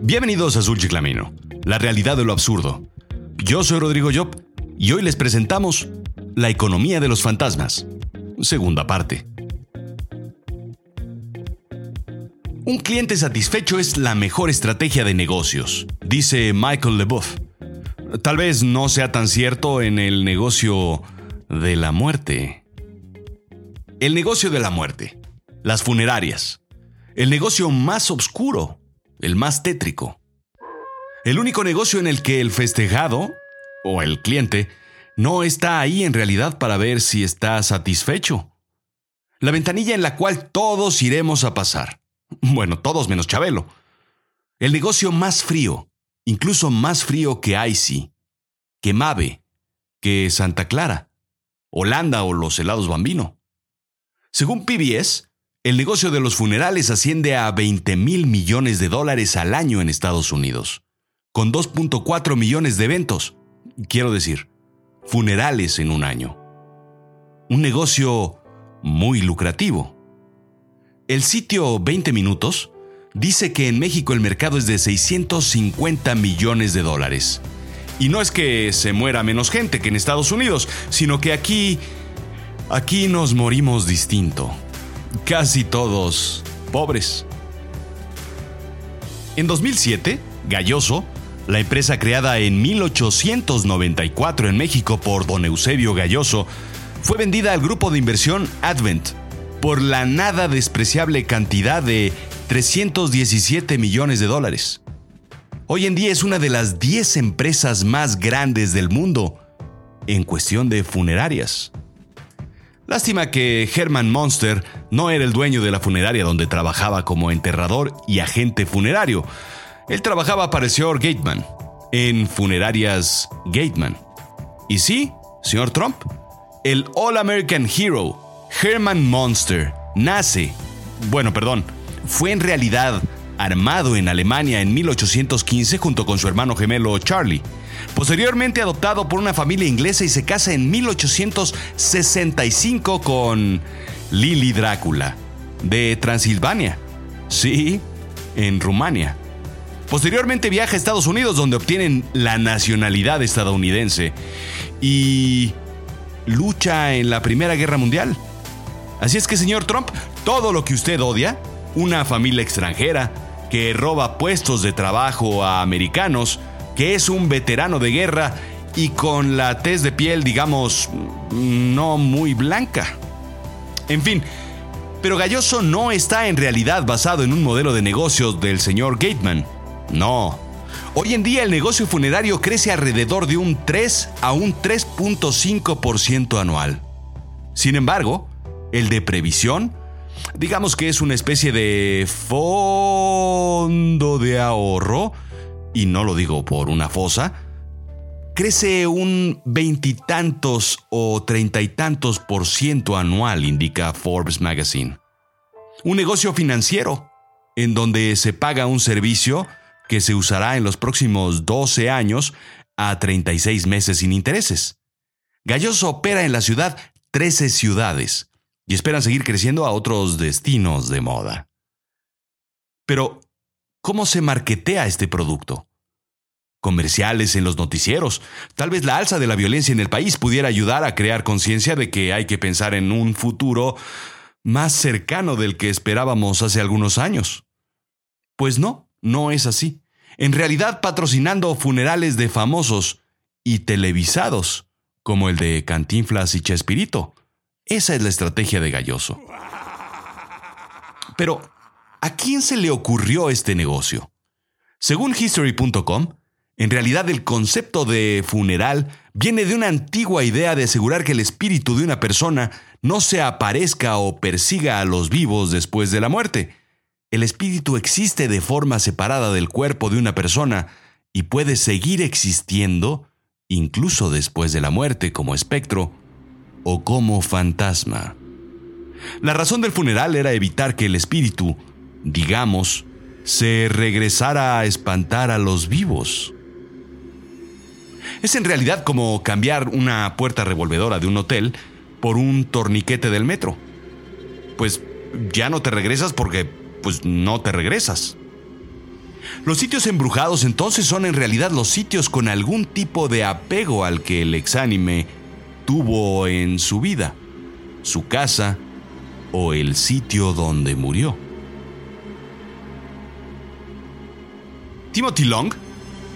Bienvenidos a Azul Chiclamino, la realidad de lo absurdo. Yo soy Rodrigo Job y hoy les presentamos La economía de los fantasmas, segunda parte. Un cliente satisfecho es la mejor estrategia de negocios, dice Michael LeBouf. Tal vez no sea tan cierto en el negocio de la muerte. El negocio de la muerte. Las funerarias. El negocio más oscuro, el más tétrico. El único negocio en el que el festejado, o el cliente, no está ahí en realidad para ver si está satisfecho. La ventanilla en la cual todos iremos a pasar. Bueno, todos menos Chabelo. El negocio más frío, incluso más frío que Icy, que Mave, que Santa Clara, Holanda o los helados Bambino. Según PBS, el negocio de los funerales asciende a 20 mil millones de dólares al año en Estados Unidos, con 2.4 millones de eventos, quiero decir, funerales en un año. Un negocio muy lucrativo. El sitio 20 Minutos dice que en México el mercado es de 650 millones de dólares. Y no es que se muera menos gente que en Estados Unidos, sino que aquí... Aquí nos morimos distinto casi todos pobres. En 2007, Galloso, la empresa creada en 1894 en México por don Eusebio Galloso, fue vendida al grupo de inversión Advent por la nada despreciable cantidad de 317 millones de dólares. Hoy en día es una de las 10 empresas más grandes del mundo en cuestión de funerarias. Lástima que Herman Monster no era el dueño de la funeraria donde trabajaba como enterrador y agente funerario. Él trabajaba para el señor Gateman, en funerarias Gateman. Y sí, señor Trump, el All American Hero, Herman Monster, nace, bueno, perdón, fue en realidad armado en Alemania en 1815 junto con su hermano gemelo Charlie. Posteriormente adoptado por una familia inglesa y se casa en 1865 con Lily Drácula, de Transilvania. Sí, en Rumania. Posteriormente viaja a Estados Unidos donde obtienen la nacionalidad estadounidense y lucha en la Primera Guerra Mundial. Así es que, señor Trump, todo lo que usted odia, una familia extranjera que roba puestos de trabajo a americanos, que es un veterano de guerra y con la tez de piel, digamos, no muy blanca. En fin, pero Galloso no está en realidad basado en un modelo de negocios del señor Gateman. No. Hoy en día el negocio funerario crece alrededor de un 3 a un 3.5% anual. Sin embargo, el de previsión, digamos que es una especie de fondo de ahorro, y no lo digo por una fosa, crece un veintitantos o treinta y tantos por ciento anual, indica Forbes Magazine. Un negocio financiero, en donde se paga un servicio que se usará en los próximos 12 años a 36 meses sin intereses. Galloso opera en la ciudad 13 ciudades y esperan seguir creciendo a otros destinos de moda. Pero, ¿Cómo se marketea este producto? Comerciales en los noticieros. Tal vez la alza de la violencia en el país pudiera ayudar a crear conciencia de que hay que pensar en un futuro más cercano del que esperábamos hace algunos años. Pues no, no es así. En realidad patrocinando funerales de famosos y televisados, como el de Cantinflas y Chespirito. Esa es la estrategia de Galloso. Pero, ¿A quién se le ocurrió este negocio? Según History.com, en realidad el concepto de funeral viene de una antigua idea de asegurar que el espíritu de una persona no se aparezca o persiga a los vivos después de la muerte. El espíritu existe de forma separada del cuerpo de una persona y puede seguir existiendo incluso después de la muerte como espectro o como fantasma. La razón del funeral era evitar que el espíritu digamos, se regresara a espantar a los vivos. Es en realidad como cambiar una puerta revolvedora de un hotel por un torniquete del metro. Pues ya no te regresas porque pues no te regresas. Los sitios embrujados entonces son en realidad los sitios con algún tipo de apego al que el exánime tuvo en su vida, su casa o el sitio donde murió. Timothy Long,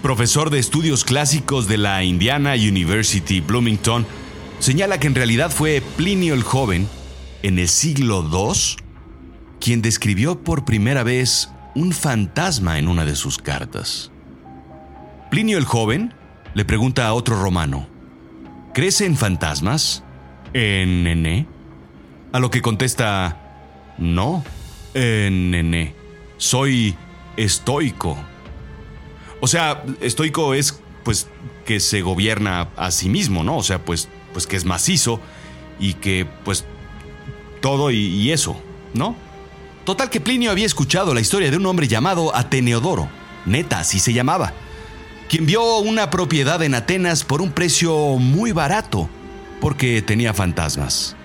profesor de estudios clásicos de la Indiana University Bloomington, señala que en realidad fue Plinio el Joven, en el siglo II, quien describió por primera vez un fantasma en una de sus cartas. Plinio el Joven le pregunta a otro romano, ¿crees en fantasmas? ¿En nene? A lo que contesta, no, en nene, soy estoico. O sea, estoico es, pues, que se gobierna a sí mismo, ¿no? O sea, pues, pues que es macizo y que, pues, todo y, y eso, ¿no? Total que Plinio había escuchado la historia de un hombre llamado Ateneodoro, neta, así se llamaba, quien vio una propiedad en Atenas por un precio muy barato, porque tenía fantasmas.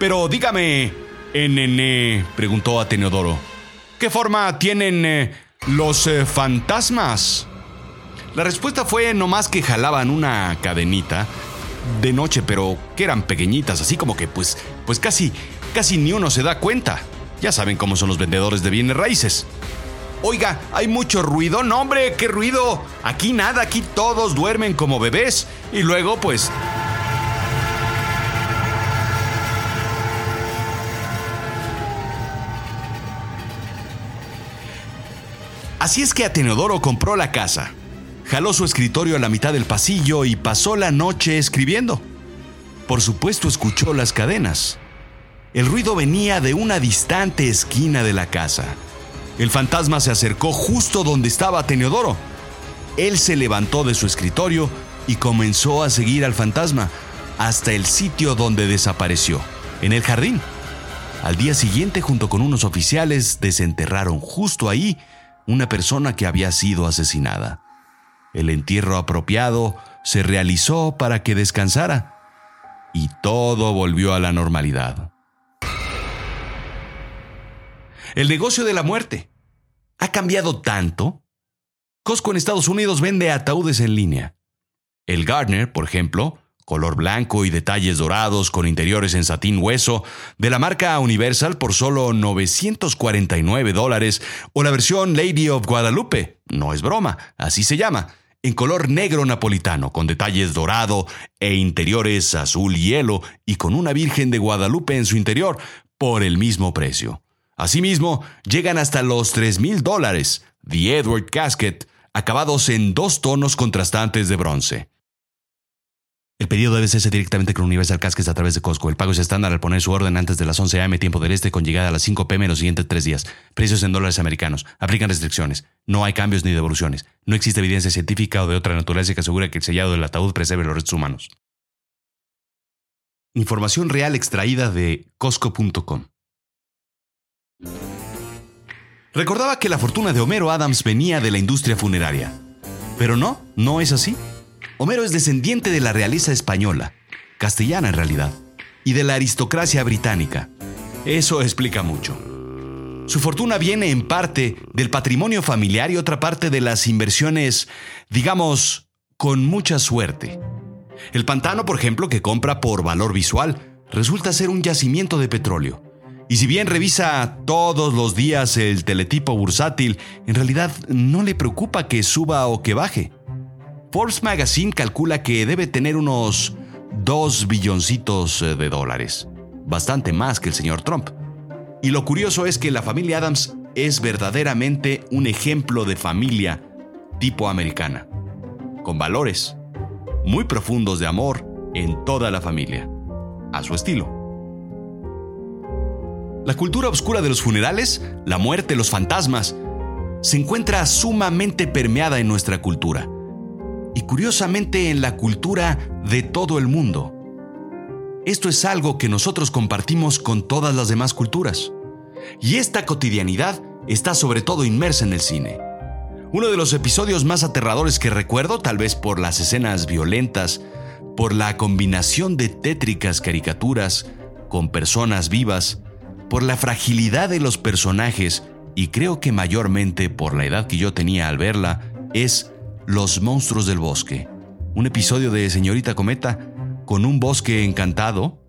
Pero dígame, NN, preguntó Ateneodoro, ¿qué forma tienen eh, los eh, fantasmas? La respuesta fue no más que jalaban una cadenita de noche, pero que eran pequeñitas, así como que pues, pues casi casi ni uno se da cuenta. Ya saben cómo son los vendedores de bienes raíces. Oiga, hay mucho ruido. No, hombre, qué ruido. Aquí nada, aquí todos duermen como bebés. Y luego, pues... Así es que Atenodoro compró la casa, jaló su escritorio a la mitad del pasillo y pasó la noche escribiendo. Por supuesto escuchó las cadenas. El ruido venía de una distante esquina de la casa. El fantasma se acercó justo donde estaba Teneodoro. Él se levantó de su escritorio y comenzó a seguir al fantasma hasta el sitio donde desapareció, en el jardín. Al día siguiente, junto con unos oficiales, desenterraron justo ahí una persona que había sido asesinada. El entierro apropiado se realizó para que descansara y todo volvió a la normalidad. El negocio de la muerte ha cambiado tanto. Costco en Estados Unidos vende ataúdes en línea. El Gardner, por ejemplo, color blanco y detalles dorados con interiores en satín hueso, de la marca Universal por solo 949 dólares, o la versión Lady of Guadalupe, no es broma, así se llama, en color negro napolitano, con detalles dorado e interiores azul hielo y con una Virgen de Guadalupe en su interior, por el mismo precio. Asimismo, llegan hasta los 3 mil dólares, The Edward Casket, acabados en dos tonos contrastantes de bronce. El pedido debe hacerse directamente con Universal Caskets a través de Costco. El pago es estándar al poner su orden antes de las 11 am tiempo del este con llegada a las 5 pm en los siguientes tres días. Precios en dólares americanos. Aplican restricciones. No hay cambios ni devoluciones. No existe evidencia científica o de otra naturaleza que asegure que el sellado del ataúd preserve los restos humanos. Información real extraída de Costco.com. Recordaba que la fortuna de Homero Adams venía de la industria funeraria. Pero no, no es así. Homero es descendiente de la realeza española, castellana en realidad, y de la aristocracia británica. Eso explica mucho. Su fortuna viene en parte del patrimonio familiar y otra parte de las inversiones, digamos, con mucha suerte. El pantano, por ejemplo, que compra por valor visual, resulta ser un yacimiento de petróleo. Y si bien revisa todos los días el teletipo bursátil, en realidad no le preocupa que suba o que baje. Forbes Magazine calcula que debe tener unos 2 billoncitos eh, de dólares, bastante más que el señor Trump. Y lo curioso es que la familia Adams es verdaderamente un ejemplo de familia tipo americana, con valores muy profundos de amor en toda la familia, a su estilo. La cultura oscura de los funerales, la muerte, los fantasmas, se encuentra sumamente permeada en nuestra cultura y curiosamente en la cultura de todo el mundo. Esto es algo que nosotros compartimos con todas las demás culturas. Y esta cotidianidad está sobre todo inmersa en el cine. Uno de los episodios más aterradores que recuerdo, tal vez por las escenas violentas, por la combinación de tétricas caricaturas con personas vivas, por la fragilidad de los personajes y creo que mayormente por la edad que yo tenía al verla, es Los monstruos del bosque, un episodio de Señorita Cometa con un bosque encantado,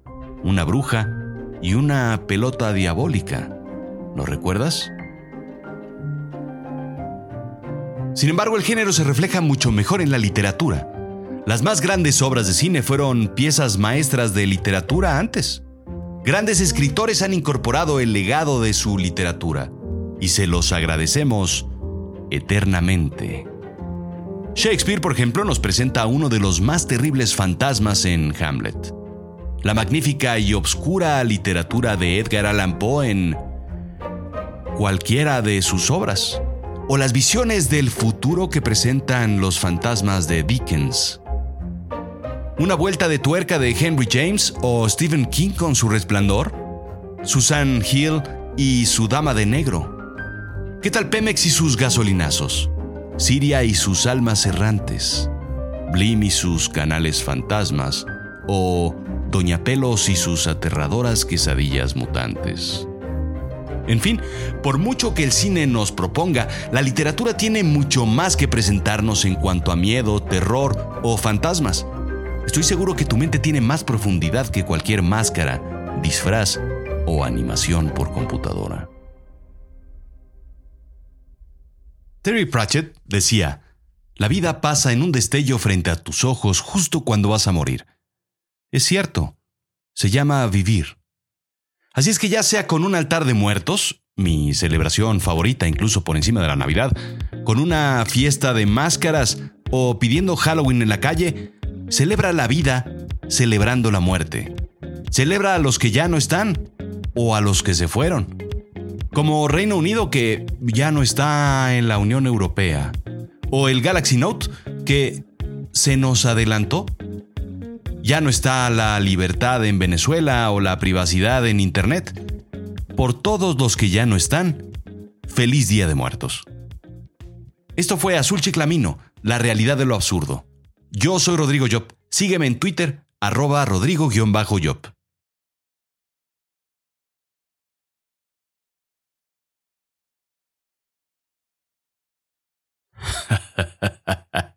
una bruja y una pelota diabólica. ¿Lo recuerdas? Sin embargo, el género se refleja mucho mejor en la literatura. Las más grandes obras de cine fueron piezas maestras de literatura antes. Grandes escritores han incorporado el legado de su literatura y se los agradecemos eternamente. Shakespeare, por ejemplo, nos presenta uno de los más terribles fantasmas en Hamlet. La magnífica y obscura literatura de Edgar Allan Poe en cualquiera de sus obras, o las visiones del futuro que presentan los fantasmas de Dickens. Una vuelta de tuerca de Henry James o Stephen King con su resplandor. Susan Hill y su Dama de Negro. ¿Qué tal Pemex y sus gasolinazos? Siria y sus almas errantes. Blim y sus canales fantasmas. O Doña Pelos y sus aterradoras quesadillas mutantes. En fin, por mucho que el cine nos proponga, la literatura tiene mucho más que presentarnos en cuanto a miedo, terror o fantasmas. Estoy seguro que tu mente tiene más profundidad que cualquier máscara, disfraz o animación por computadora. Terry Pratchett decía, la vida pasa en un destello frente a tus ojos justo cuando vas a morir. Es cierto, se llama vivir. Así es que ya sea con un altar de muertos, mi celebración favorita incluso por encima de la Navidad, con una fiesta de máscaras o pidiendo Halloween en la calle, Celebra la vida celebrando la muerte. Celebra a los que ya no están o a los que se fueron. Como Reino Unido que ya no está en la Unión Europea. O el Galaxy Note que se nos adelantó. Ya no está la libertad en Venezuela o la privacidad en Internet. Por todos los que ya no están, feliz Día de Muertos. Esto fue Azul Chiclamino, la realidad de lo absurdo. Yo soy Rodrigo Job. Sígueme en Twitter, arroba rodrigo-job.